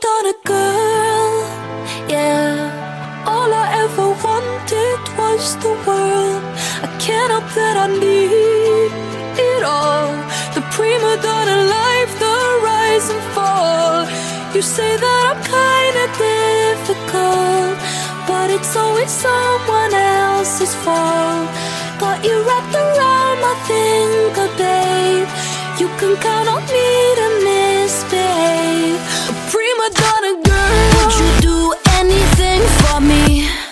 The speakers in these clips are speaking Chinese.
donna girl. Yeah, all I ever wanted was the world. I can't help that I need it all. The prima donna life, the rise and fall. You say that I'm kinda difficult, but it's always someone else's fault. Got you wrapped around my finger, babe. You can count on me to misbehave. A prima donna girl. Would you do anything for me?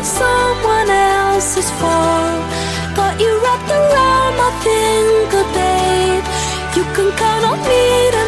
Always someone else's fault. Got you wrapped around my finger, babe. You can count on me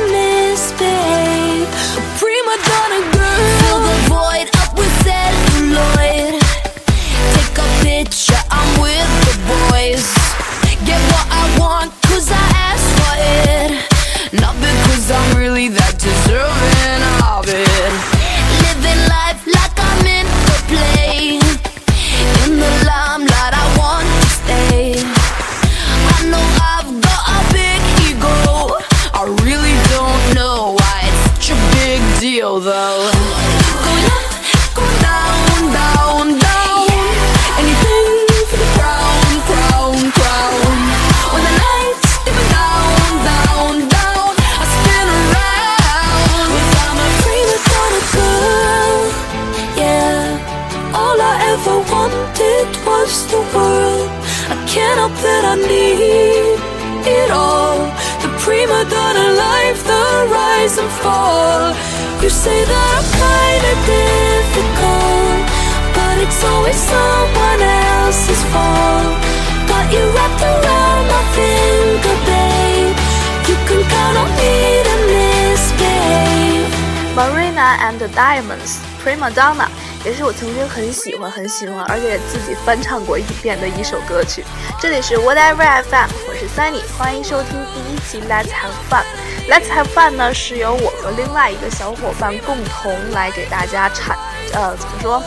Diamonds Prima Donna 也是我曾经很喜欢很喜欢，而且自己翻唱过一遍的一首歌曲。这里是 Whatever FM，我是 Sunny，欢迎收听第一期 Let's Have Fun。Let's Have Fun 呢是由我和另外一个小伙伴共同来给大家产呃怎么说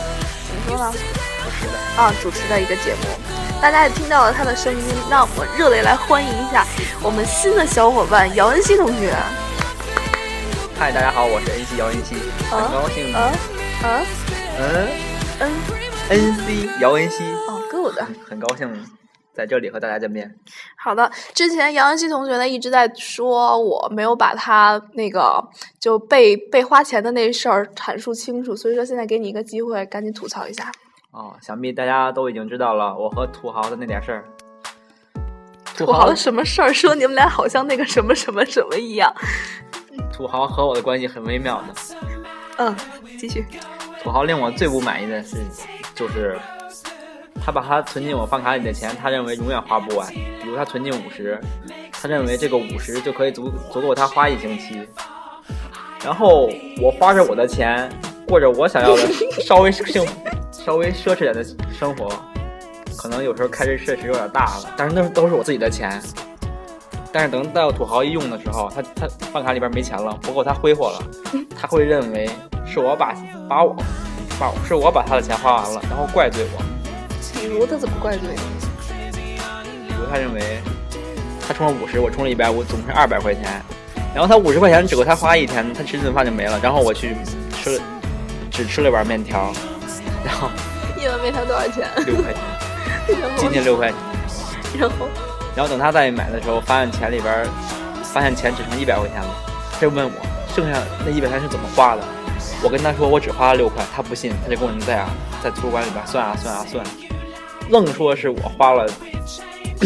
怎么说呢？啊，主持的一个节目。大家也听到了他的声音，让我们热烈来欢迎一下我们新的小伙伴姚恩熙同学。嗨，大家好，我是恩熙姚恩熙，很高兴，嗯嗯嗯嗯恩熙姚恩熙，哦，good。很高兴在这里和大家见面。好的，之前姚恩熙同学呢一直在说我没有把他那个就被被花钱的那事儿阐述清楚，所以说现在给你一个机会，赶紧吐槽一下。哦，想必大家都已经知道了我和土豪的那点事儿。土豪的什么事儿？说你们俩好像那个什么什么什么一样。土豪和我的关系很微妙的。嗯，继续。土豪令我最不满意的事就是，他把他存进我饭卡里的钱，他认为永远花不完。比如他存进五十，他认为这个五十就可以足足够他花一星期。然后我花着我的钱，过着我想要的稍微幸 稍微奢侈点的生活，可能有时候开支确实有点大了，但是那都是我自己的钱。但是等到土豪一用的时候，他他饭卡里边没钱了，不够他挥霍了，他会认为是我把把我把是我把他的钱花完了，然后怪罪我。比如他怎么怪罪你？比如他认为他充了五十，我充了一百五，总是二百块钱，然后他五十块钱只够他花一天，他吃顿饭就没了，然后我去吃了只吃了碗面条，然后 一碗面条多少钱？六块钱，今天六块钱，然后 然后等他再买的时候，发现钱里边发现钱只剩一百块钱了，他就问我剩下那一百块钱是怎么花的，我跟他说我只花了六块，他不信，他就跟我在啊，在图书馆里边算啊算啊算，愣说是我花了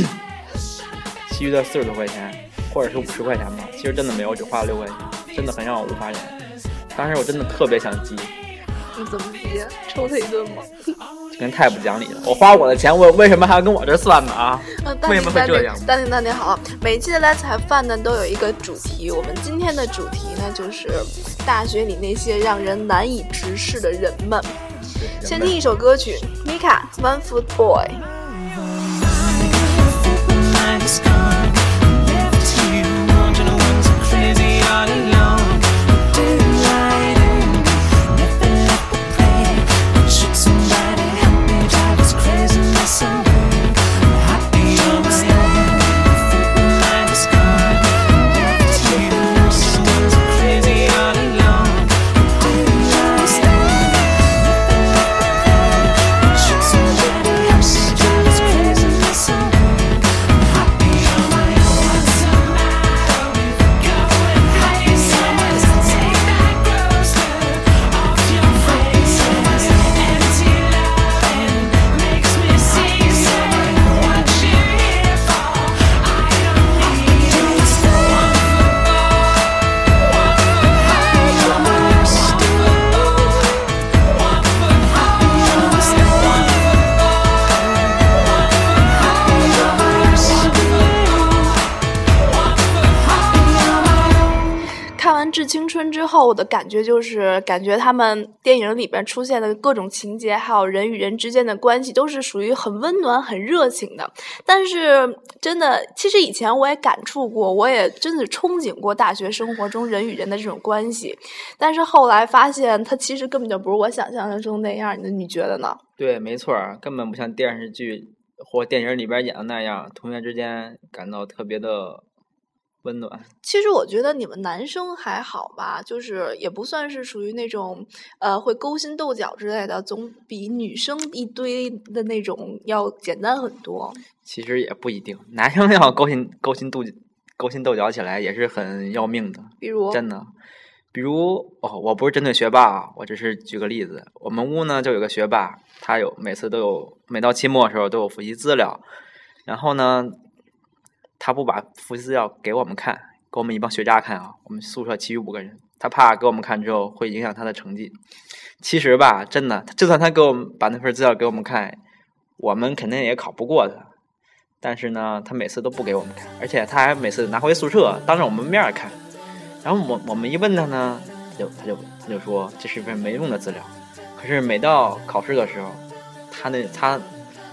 其余的四十多块钱，或者是五十块钱吧。其实真的没有，只花了六块钱，真的很让我无法忍。当时我真的特别想急，你怎么急？抽他一顿吗？人太不讲理了！我花我的钱，我为什么还要跟我这算呢啊？为什么会这样？淡定淡定好，每期的 Let's Have Fun 呢都有一个主题，我们今天的主题呢就是大学里那些让人难以直视的人们。先听一首歌曲，Mika One Foot Boy。之觉就是，感觉他们电影里边出现的各种情节，还有人与人之间的关系，都是属于很温暖、很热情的。但是，真的，其实以前我也感触过，我也真的憧憬过大学生活中人与人的这种关系。但是后来发现，他其实根本就不是我想象中那样的。你觉得呢？对，没错，根本不像电视剧或电影里边演的那样，同学之间感到特别的。温暖。其实我觉得你们男生还好吧，就是也不算是属于那种呃会勾心斗角之类的，总比女生一堆的那种要简单很多。其实也不一定，男生要勾心勾心斗勾心斗角起来也是很要命的。比如真的，比如哦，我不是针对学霸啊，我只是举个例子。我们屋呢就有个学霸，他有每次都有每到期末的时候都有复习资料，然后呢。他不把复习资料给我们看，给我们一帮学渣看啊！我们宿舍其余五个人，他怕给我们看之后会影响他的成绩。其实吧，真的，就算他给我们把那份资料给我们看，我们肯定也考不过他。但是呢，他每次都不给我们看，而且他还每次拿回宿舍当着我们面看。然后我我们一问他呢，就他就他就说这是一份没用的资料。可是每到考试的时候，他那他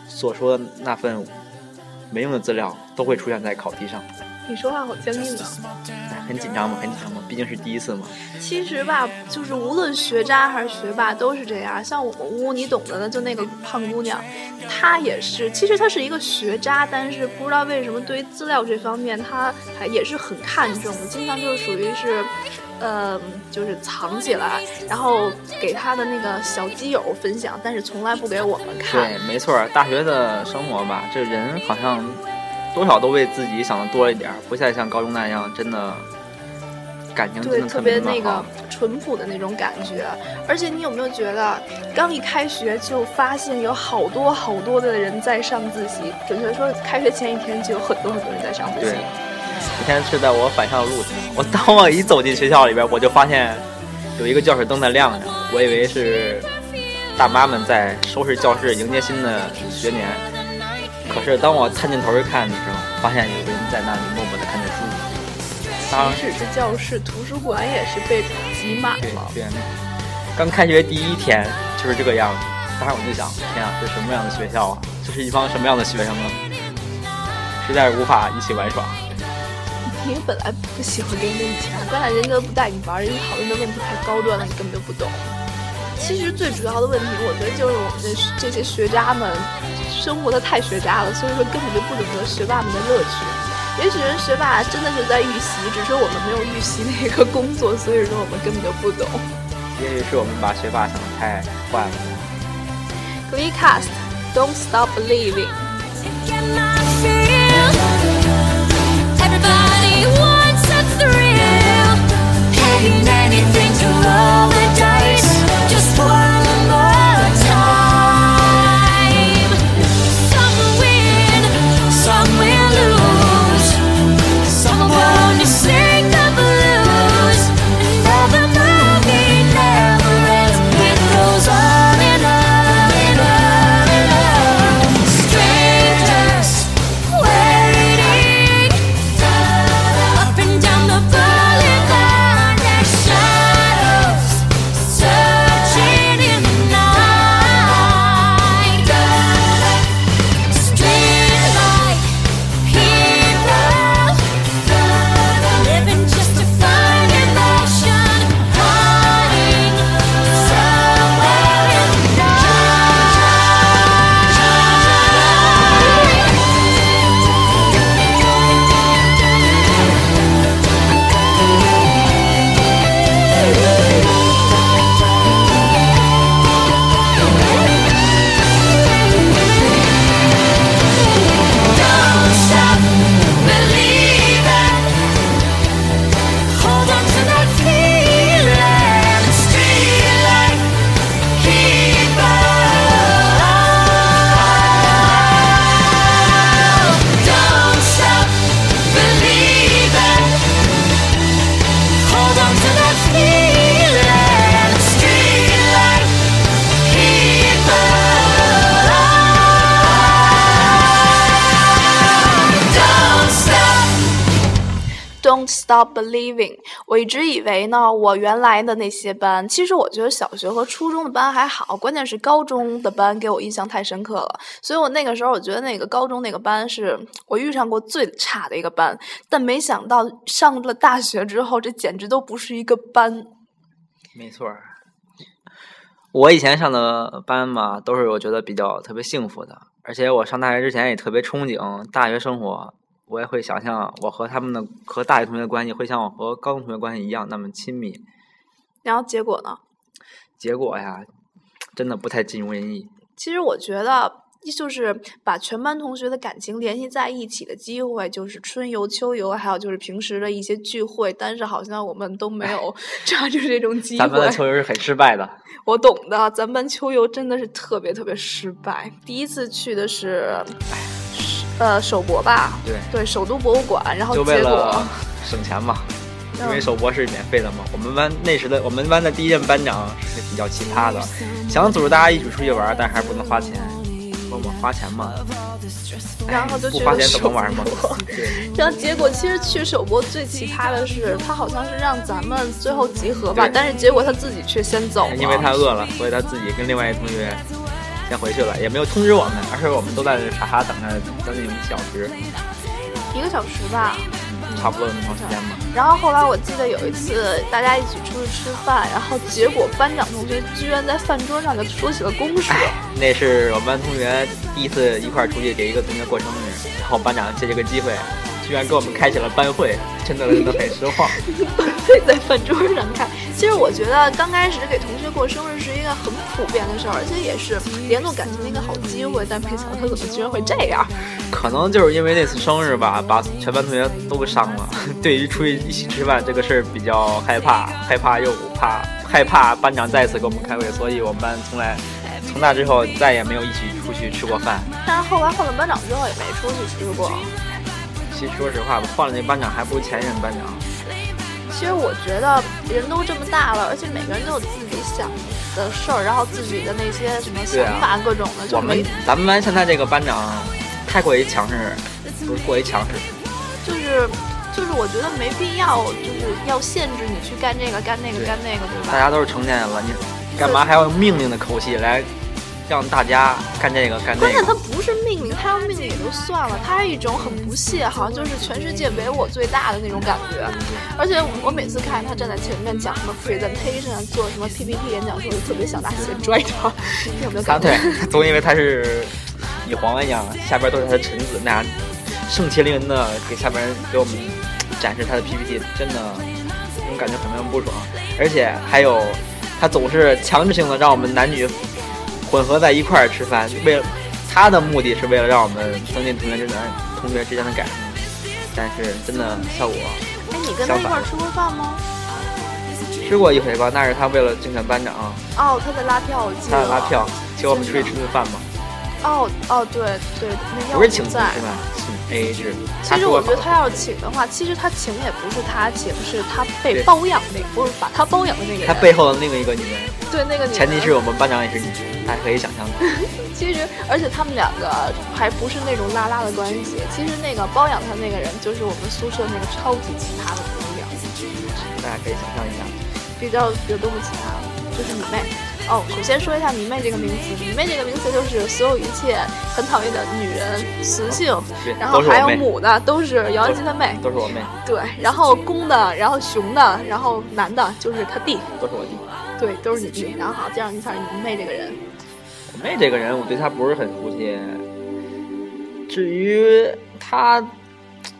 所说的那份。没用的资料都会出现在考题上。你说话好僵硬啊！很紧张吗？很紧张吗？毕竟是第一次嘛。其实吧，就是无论学渣还是学霸都是这样。像我们屋，你懂得的，就那个胖姑娘，她也是。其实她是一个学渣，但是不知道为什么对于资料这方面，她还也是很看重的。经常就是属于是。呃，就是藏起来，然后给他的那个小基友分享，但是从来不给我们看。对，没错，大学的生活吧，这人好像多少都为自己想的多一点，不再像高中那样，真的感情对特别那个淳朴的那种感觉。而且你有没有觉得，刚一开学就发现有好多好多的人在上自习，准确说，开学前一天就有很多很多人在上自习。那天是在我返校的路上，我当我一走进学校里边，我就发现有一个教室灯在亮着，我以为是大妈们在收拾教室迎接新的学年。可是当我探镜头一看的时候，发现有人在那里默默的看着书。即使是教室，图书馆也是被挤满了。对，刚开学第一天就是这个样子。当时我就想，天啊，这什么样的学校啊？这是一帮什么样的学生啊？实在是无法一起玩耍。你本来不喜欢跟人家一起玩，关键人家都不带你玩，人家讨论的问题太高端了，你根本就不懂。其实最主要的问题，我觉得就是我们的这些学渣们生活的太学渣了，所以说根本就不懂得学霸们的乐趣。也许人学霸真的是在预习，只是我们没有预习那个工作，所以说我们根本就不懂。也许是我们把学霸想的太坏了。Glee Cast Don't Stop Believing。love Stop Believing。我一直以为呢，我原来的那些班，其实我觉得小学和初中的班还好，关键是高中的班给我印象太深刻了。所以我那个时候我觉得那个高中那个班是我遇上过最差的一个班，但没想到上了大学之后，这简直都不是一个班。没错，我以前上的班嘛，都是我觉得比较特别幸福的，而且我上大学之前也特别憧憬大学生活，我也会想象我和他们的和大学同学的关系会像我和高中同学关系一样那么亲密。然后结果呢？结果呀，真的不太尽如人意。其实我觉得。就是把全班同学的感情联系在一起的机会，就是春游、秋游，还有就是平时的一些聚会。但是好像我们都没有抓住这种机会。咱们的秋游是很失败的。我懂的，咱班秋游真的是特别特别失败。第一次去的是，呃，首博吧？对对，首都博物馆。然后结果省钱嘛，因为首博是免费的嘛。我们班那时的我们班的第一任班长是比较奇葩的，想组织大家一起出去玩，但还是不能花钱。问我们花钱吗，然后就去不花钱怎么玩嘛？对。然后结果其实去首博最奇葩的是，他好像是让咱们最后集合吧，但是结果他自己却先走了。因为他饿了，所以他自己跟另外一同学先回去了，也没有通知我们，而且我们都在傻傻等着将近一个小时。一个小时吧。差不多那么长时间吧。然后后来我记得有一次大家一起出去吃饭，然后结果班长同学居然在饭桌上就说起了公事。那是我们班同学第一次一块儿出去给一个同学过生日，然后班长借这个机会，居然给我们开起了班会，真的真的很失望。班会在饭桌上开，其实我觉得刚开始给同学过生日是一个很普遍的事儿，而且也是联络感情的一个好机会，但没想到他怎么居然会这样。可能就是因为那次生日吧，把全班同学都给伤了。对于出去一起吃饭这个事儿比较害怕，害怕又怕，害怕班长再次给我们开会，所以我们班从来从那之后再也没有一起出去吃过饭。但是后来换了班长之后也没出去吃过。其实说实话吧，换了那班长还不如前任班长。其实我觉得人都这么大了，而且每个人都有自己想的事儿，然后自己的那些什么想法各种的。我们咱们班现在这个班长。太过于强势，不是过于强势，就是就是我觉得没必要，就是要限制你去干这个干那个干那个，对吧？大家都是成年人了，你干嘛还要用命令的口气来让大家干这个干那个？关键他不是命令，他要命令也就算了，他是一种很不屑，好像就是全世界唯我最大的那种感觉。而且我每次看他站在前面讲什么 presentation，做什么 PPT 演讲的时候，就特别想拿鞋拽他。有没有？他对，总以为他是。女皇一样，下边都是他的臣子，那样盛气凌人的给下边人给我们展示他的 PPT，真的那种感觉很让人不爽。而且还有，他总是强制性的让我们男女混合在一块儿吃饭，为了他的目的是为了让我们增进同学之间同学之间的感情。但是真的效果，哎，你跟他一块儿吃过饭吗？吃过一回吧，那是他为了竞选班长。哦，他在拉票，我记得。他在拉票，请我们出去吃顿饭嘛。哦哦，对对，那要不是请在是吧？请 A A 制。其实我觉得他要是请的话，其实他请也不是他请，是他被包养那，不是把他包养的那个人。他背后的另一个女人。对，那个。前提是我们班长也是女人，大家可以想象的。其实，而且他们两个还不是那种拉拉的关系。其实那个包养他那个人，就是我们宿舍那个超级奇葩的姑娘。大家可以想象一下。比较有多么奇葩，就是你妹。哦，首先说一下“迷妹”这个名词，“迷妹”这个名词就是所有一切很讨厌的女人、雌性，然后还有母的，都是姚安琪的妹，都是我妹。对，然后公的，然后雄的，然后男的，就是他弟，都是我弟。对，都是你弟。然后好，介绍一下你妹这个人。我妹这个人，我对她不是很熟悉。至于她，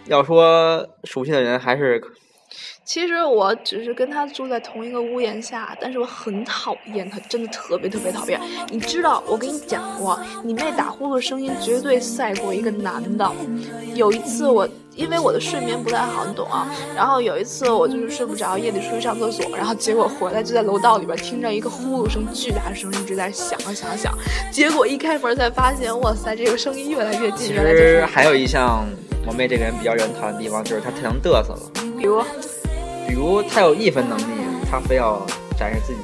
要说熟悉的人，还是。其实我只是跟他住在同一个屋檐下，但是我很讨厌他，真的特别特别讨厌。你知道，我跟你讲过，你妹打呼噜声音绝对赛过一个男的。有一次我因为我的睡眠不太好，你懂啊。然后有一次我就是睡不着，夜里出去上厕所，然后结果回来就在楼道里边听着一个呼噜声巨大声一直在响啊响啊响。结果一开门才发现，哇塞，这个声音越来越近。其实还有一项我妹这个人比较讨厌的地方，就是她太能嘚瑟了。比如。比如她有一分能力，她非要展示自己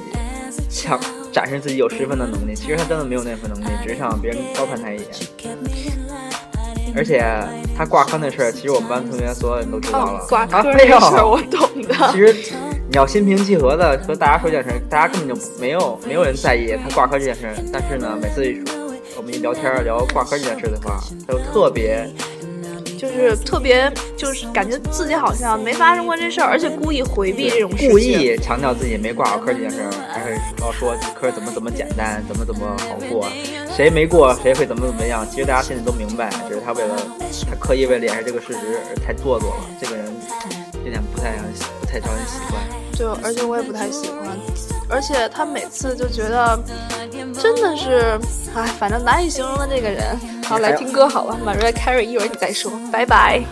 强，展示自己有十分的能力。其实他真的没有那份能力，只是想让别人高看他一眼。而且他挂科那事儿，其实我们班同学所有人都知道了。哦，挂科啊，那。事儿我懂的。其实你要心平气和的和大家说这件事儿，大家根本就没有没有人在意他挂科这件事儿。但是呢，每次一说我们一聊天聊挂科这件事的话，他就特别就是特别，就是感觉自己好像没发生过这事儿，而且故意回避这种事情。故意强调自己没挂好科这件事儿，还是要说科怎么怎么简单，怎么怎么好过，谁没过谁会怎么怎么样。其实大家心里都明白，只是他为了他刻意为了掩饰这个事实而太做作了。这个人有点不太让人不太招人喜欢。对，而且我也不太喜欢，而且他每次就觉得真的是，哎，反正难以形容的这个人。好，来听歌好了，Maria Carey，一会儿你再说，拜拜。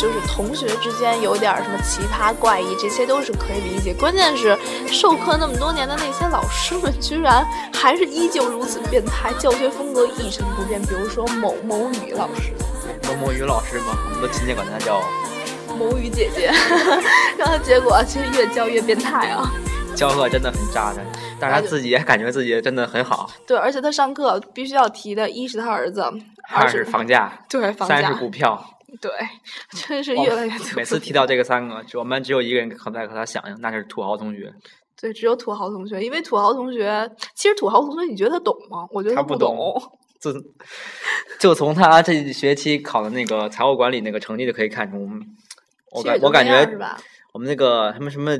就是同学之间有点什么奇葩怪异，这些都是可以理解。关键是授课那么多年的那些老师们，居然还是依旧如此变态，教学风格一成不变。比如说某某语老师，某某语老师嘛，我们都亲切管他叫某语姐姐，然后结果其实越教越变态啊。教课真的很渣的，但是他自己也感觉自己真的很好。对，而且他上课必须要提的，一是他儿子，二是是房价，对房价三是，股票。对，真是哦越来越每次提到这个三个，我们班只有一个人和在和他响应，那就是土豪同学。对，只有土豪同学，因为土豪同学，其实土豪同学，你觉得他懂吗？我觉得他不懂自就从他这一学期考的那个财务管理那个成绩就可以看出，我感我感觉？我们那个什么什么，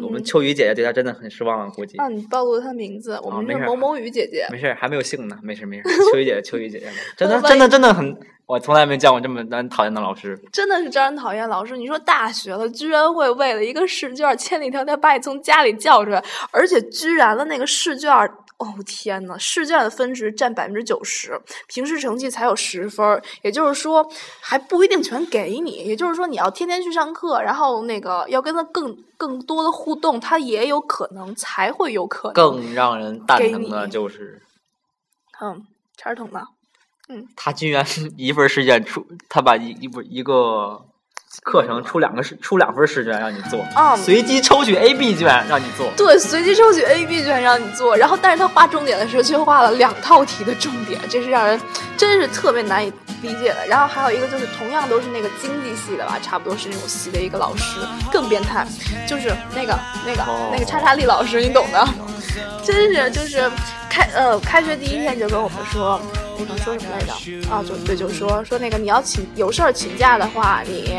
我们嗯秋雨姐姐对他真的很失望了，估计。啊，你暴露了他名字，我们是某某雨姐姐。没事儿，还没有姓呢，没事儿没事儿。秋雨姐姐，秋雨姐姐，真的真的真的很，我从来没见过这么难讨厌的老师。真的是招人讨厌。老师，你说大学了，居然会为了一个试卷千里迢迢把你从家里叫出来，而且居然了那个试卷，哦天呐，试卷的分值占百分之九十，平时成绩才有十分，也就是说还不一定全给你，也就是说你要天天去上课，然后那个要跟他更更多的互动，他也有可能才会有可能更让人蛋疼的就是，嗯，差点捅的。他居然 一份试卷出，他把一一本一个课程出两个试出两份试卷让你做，嗯随机抽取 A、B 卷让你做。对，随机抽取 A、B 卷让你做，然后但是他画重点的时候却画了两套题的重点，这是让人真是特别难以理解的。然后还有一个就是同样都是那个经济系的吧，差不多是那种系的一个老师，更变态，就是那个那个、哦那个叉叉丽老师，你懂的，真是就是开呃开学第一天就跟我们说。那个说什么来着？啊，就对，就说说那个你要请有事儿请假的话，你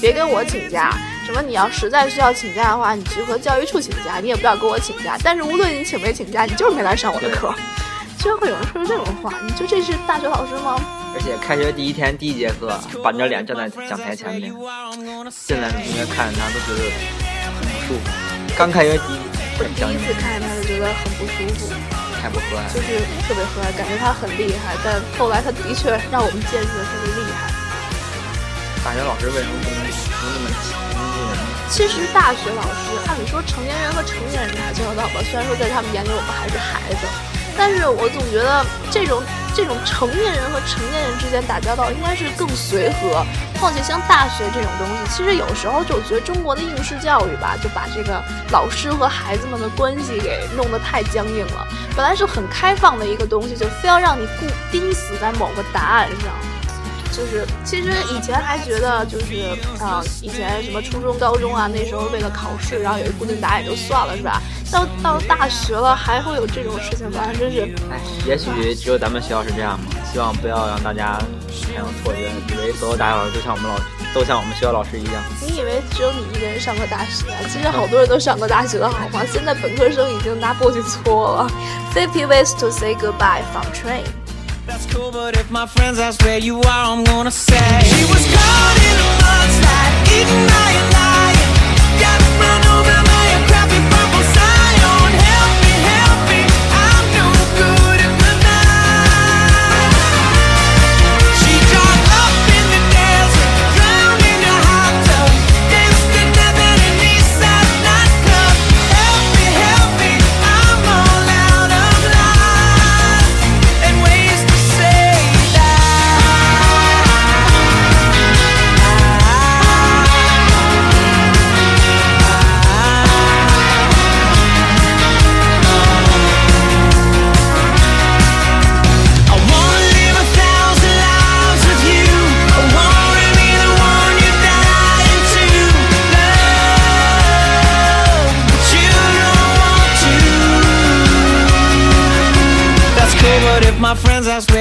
别跟我请假。什么你要实在需要请假的话，你去和教育处请假，你也不要跟我请假。但是无论你请没请假，你就是没来上我的课。居然会有人说出这种话，你就这是大学老师吗？而且开学第一天第一节课，板着脸站在讲台前面，进来的同学看着他都觉得很不舒服。刚开学第一我第一次看见他就觉得很不舒服，就是特别和蔼，感觉他很厉害，但后来他的确让我们见识了他的厉害。大学老师为什么不能不那么亲近人呢？其实大学老师，按理说成年人和成年人打交道吧，虽然说在他们眼里我们还是孩子，但是我总觉得这种这种成年人和成年人之间打交道应该是更随和。况且像大学这种东西，其实有时候就觉得中国的应试教育吧，就把这个老师和孩子们的关系给弄得太僵硬了。本来是很开放的一个东西，就非要让你固钉死在某个答案上。就是其实以前还觉得就是啊、以前什么初中、高中啊，那时候为了考试，然后有一固定答案也就算了，是吧？到到大学了，还会有这种事情发生，真是哎，也许只有咱们学校是这样吧。希望不要让大家产生错觉，以为所有大学老师都像我们老师都像我们学校老师一样。你以为只有你一个人上过大学啊？其实好多人都上过大学的好吗？现在本科生已经拿簸箕搓了。Fifty ways to say goodbye from train。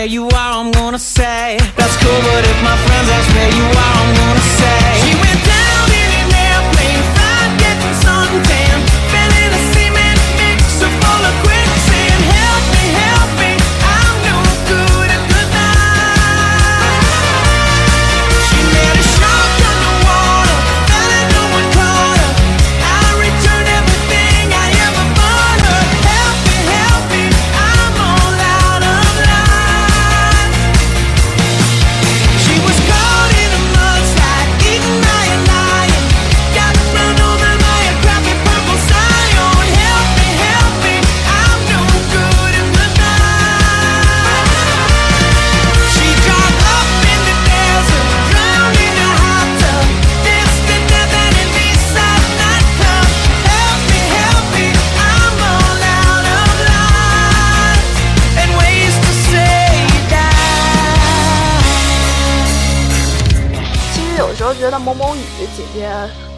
You 觉得某某雨姐姐，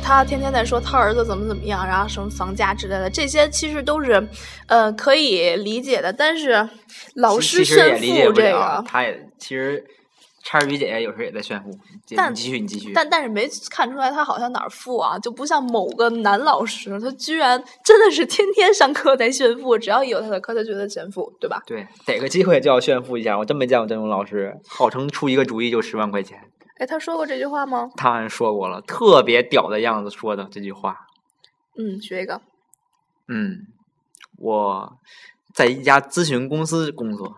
她天天在说她儿子怎么怎么样，然后什么房价之类的，这些其实都是，呃，可以理解的。但是老师炫富这个，了，他也其实叉儿鱼姐姐有时候也在炫富。但你继续，你继续。但但是没看出来他好像哪儿富啊，就不像某个男老师，他居然真的是天天上课在炫富，只要一有他的课，他觉得炫富，对吧？对，逮个机会就要炫富一下。我真没见过这种老师，号称出一个主意就十万块钱。哎，他说过这句话吗？他好像说过了，特别屌的样子说的这句话。嗯，学一个。嗯，我在一家咨询公司工作，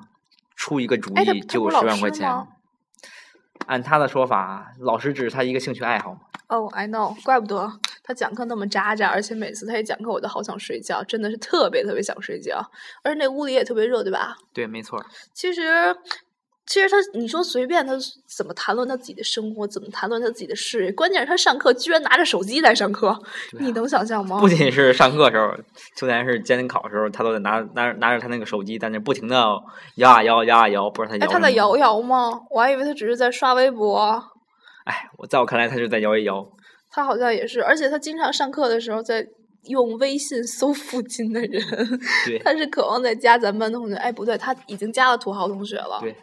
出一个主意就十万块钱。按他的说法，老师只是他一个兴趣爱好嘛。哦、i know，怪不得他讲课那么渣渣，而且每次他一讲课，我都好想睡觉，真的是特别特别想睡觉。而且那屋里也特别热，对吧？对，没错。其实其实他，你说随便他怎么谈论他自己的生活，怎么谈论他自己的事业，关键是他上课居然拿着手机在上课，你能想象吗？不仅是上课时候，就连是监考的时候，他都得拿拿拿着他那个手机在那不停的摇啊摇，摇啊摇，不知道他哎，摇。他在摇。摇吗？我还以为他只是在刷微博。哎，我在我看来，他就在摇一摇。他好像也是，而且他经常上课的时候在用微信搜附近的人。他是渴望在加咱们班同学。哎，不对，他已经加了土豪同学了。对，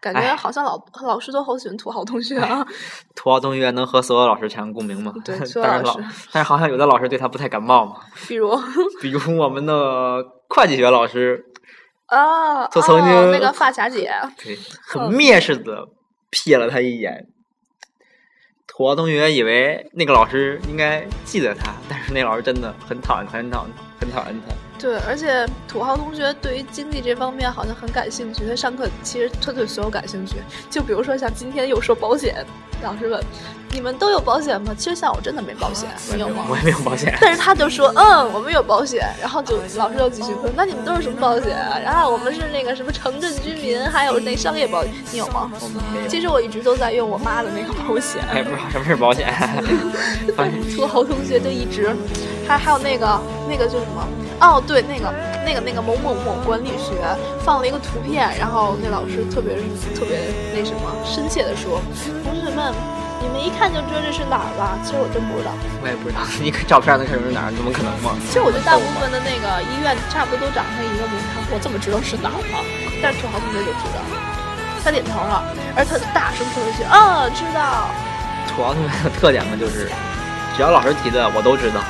感觉哎好像老老师都好喜欢土豪同学啊。土豪同学能和所有老师产生共鸣吗？对 所有但是老但是好像有的老师对他不太感冒嘛。比如比如我们的会计学老师，啊，就曾经哦、那个发卡姐，对，很蔑视的瞥了他一眼。土豪同学以为那个老师应该记得他，但是那老师真的很讨厌，很讨厌，很讨厌他。对，而且土豪同学对于经济这方面好像很感兴趣。他上课其实他对所有感兴趣，就比如说像今天又说保险，老师问你们都有保险吗？其实像我真的没保险，你有吗我？也没有保险。但是他就说，嗯，我们有保险，然后就老师又继续问，那你们都是什么保险啊？然后我们是那个什么城镇居民，还有那商业保险，你有吗？我们没有。其实我一直都在用我妈的那个保险。哎，不知道什么是保险。土豪同学就一直，还还有那个那个叫什么？哦，对，那个那个那个某某某管理学放了一个图片，然后那老师特别特别那什么深切的说，同学们，你们一看就知道这是哪儿吧？其实我真不知道。我也不知道，一个照片能看出是哪儿？怎么可能吗？其实我觉得大部分的那个医院差不多都长成一个名堂，我怎么知道是哪儿啊？但是土豪同学就知道，他点头了，而他大声说了一句：“啊，知道。土豪同学的特点嘛，就是只要老师提的我都知道。”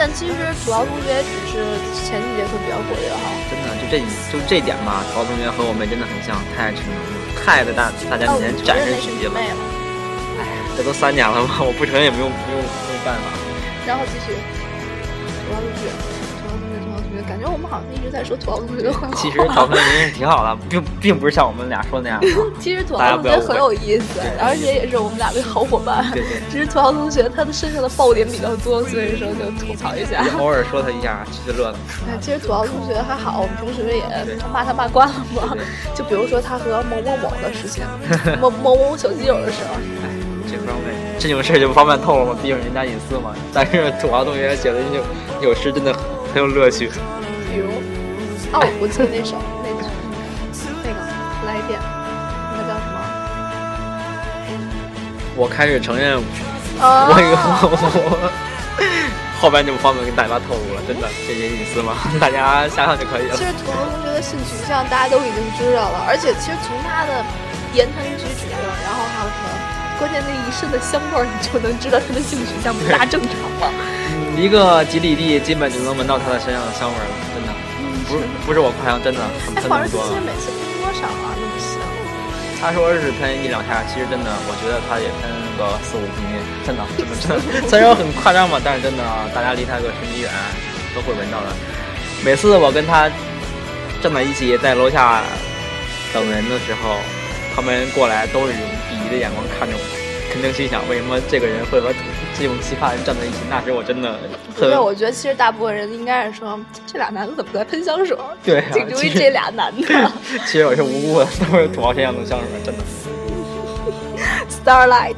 但其实土豪同学只是前几节课比较活跃哈。真的，就这就这点吧，土豪同学和我们真的很像，太爱逞能了，太在大大家哦，面前展示自己了。这都三年了嘛，我不承认也没有没有没有办法。然后继续，土豪同学，土豪同学，土豪同学，感觉我们好像一直在说土豪同学的坏话。其实土豪同学挺好的，并并不是像我们俩说那样的。其实土豪同学很有意思，而且也是我们俩的好伙伴。对对只是土豪同学他的身上的爆点比较多，所以说就吐槽一下。偶尔说他一下，其实乐了。哎，其实土豪同学还好，我们平时也对骂他骂惯了嘛。就比如说他和某某某的事情，某某某小基友的事儿，哎，这方面这种事儿就不方便透露嘛，毕竟人家隐私嘛。但是土豪同学写的有有诗真的很有乐趣。哦，我记得那首那个那个来一遍，那个叫什么？我开始承认啊我以后 后边就不方便跟大家透露了，真的，这些隐私嘛，大家想想就可以了其。实屠龙同学的性取向大家都已经知道了，而且其实从他的言谈举止，然后还有什么，关键那一身的香味儿，你就能知道他的性取向不大正常了。嗯一个几里地基本就能闻到他的身上的香味儿了，真的，不是不是我夸张，真的很哎，喷那么多保时捷其。实每次喷多少啊？那么香。他说是喷一两下，其实真的，我觉得他也喷个四五瓶，真的，真的，真的。虽然很夸张嘛，但是真的，大家离他个十米远都会闻到的。每次我跟他站在一起在楼下等人的时候，他们过来都是用鄙夷的眼光看着我，肯定心想为什么这个人会和这种奇葩人站在一起？那时我真的很不对，我觉得其实大部分人应该是说，这俩男的怎么在喷香水儿？对啊仅注其实意这俩男的。其实我是无辜的，都是土豪身上的香水，真的。Starlight，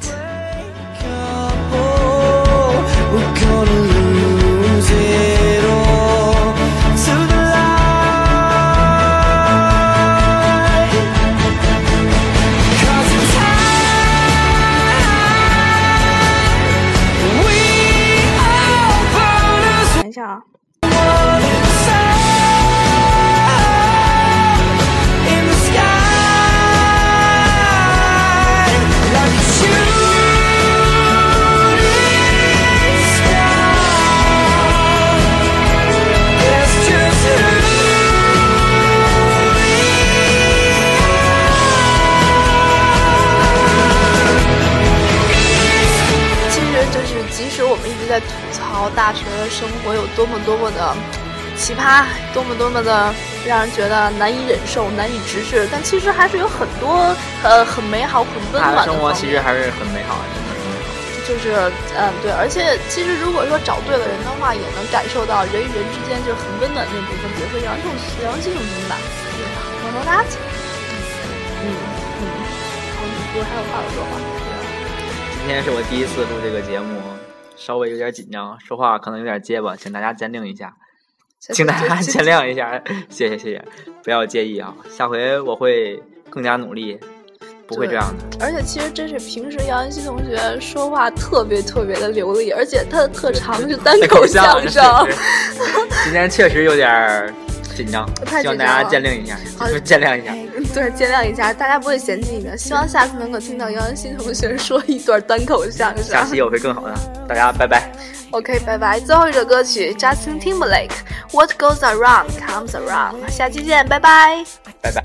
大学的生活有多么多么的奇葩，多么多么的让人觉得难以忍受、难以直视，但其实还是有很多呃很美好、很温暖的生活其实。还是很美好的。就是嗯对，而且其实如果说找对了人的话，也能感受到人与人之间就是很温暖的那部分，比如说杨秀杨秀明吧，对吧？能能拉起来。嗯嗯，好，你不是还有话要说话？今天是我第一次录这个节目，稍微有点紧张，说话可能有点结巴，请大家见谅一下，请大家见谅一下，谢谢谢谢，不要介意啊，下回我会更加努力，不会这样的。而且其实真是平时杨恩熙同学说话特别特别的流利，而且他的特长是单口相声。今天确实有点紧张，希望大家见谅一下，就见谅一下。对，见谅一下，大家不会嫌弃你的。希望下次能够听到杨恩熙同学说一段单口相声。下期我会更好的，大家拜拜。OK，拜拜。最后一首歌曲，Justin Timberlake，What Goes Around Comes Around。下期见，拜拜。拜拜。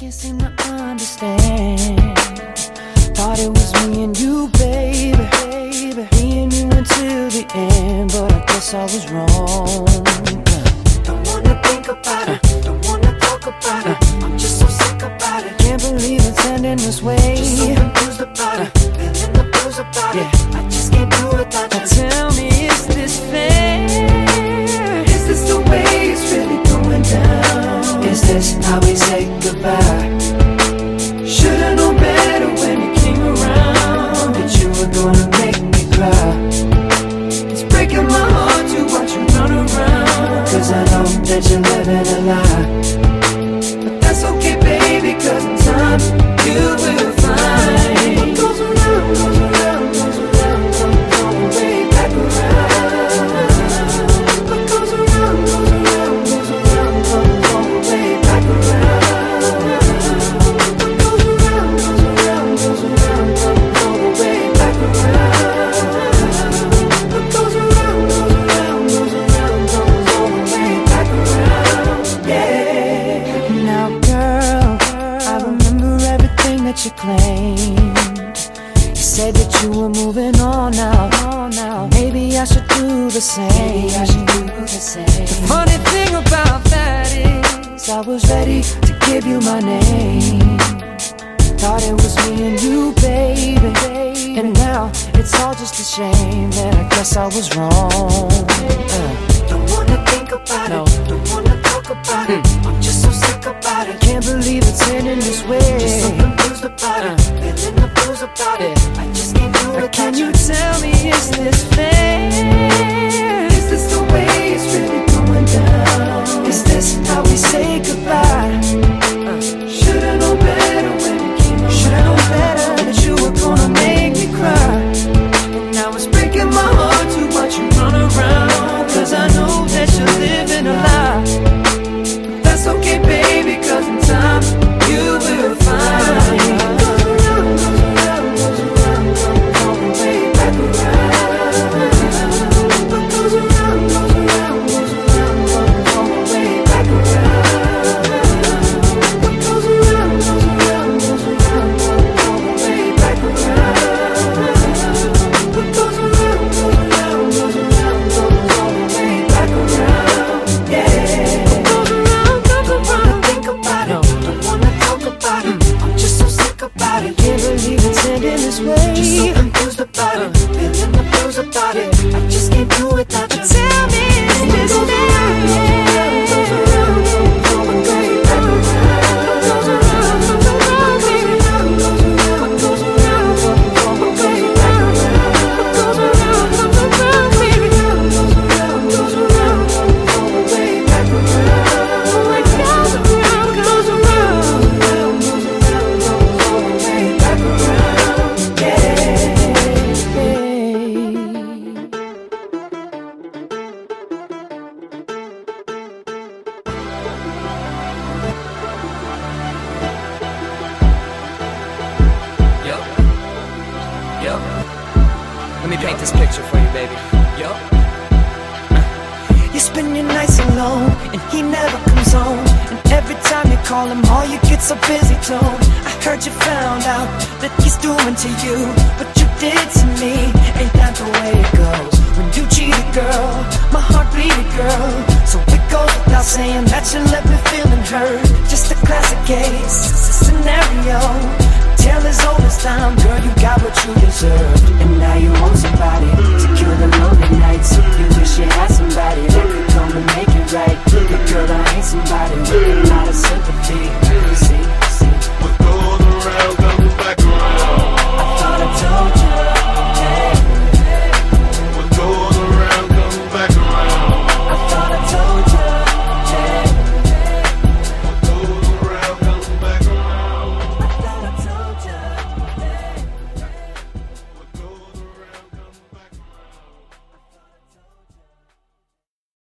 That you claimed. You said that you were moving on now. now. Maybe I should do the same. Maybe I should do the same. The funny thing about that is, I was ready to give you my name. Thought it was me and you, baby. And now it's all just a shame. that I guess I was wrong. Uh. Don't wanna think about it. Don't wanna talk about it. I'm just so sick about it. Can't believe it's ending this way. Can you tell me, is this fair? Let me paint this picture for you, baby. Yup. You spend your nights alone, and he never comes home. And every time you call him, all you get's a busy tone. I heard you found out that he's doing to you what you did to me. Ain't that the way it goes? When you cheat a girl, my heart bleeded, girl. So it goes without saying that you left me feeling hurt. Just a classic case, it's a scenario tell it's almost time. Girl, you got what you deserved And now you want somebody To kill the lonely nights You wish you had somebody That could come and make it right. But girl, I ain't somebody With a lot of sympathy. See, see. With all around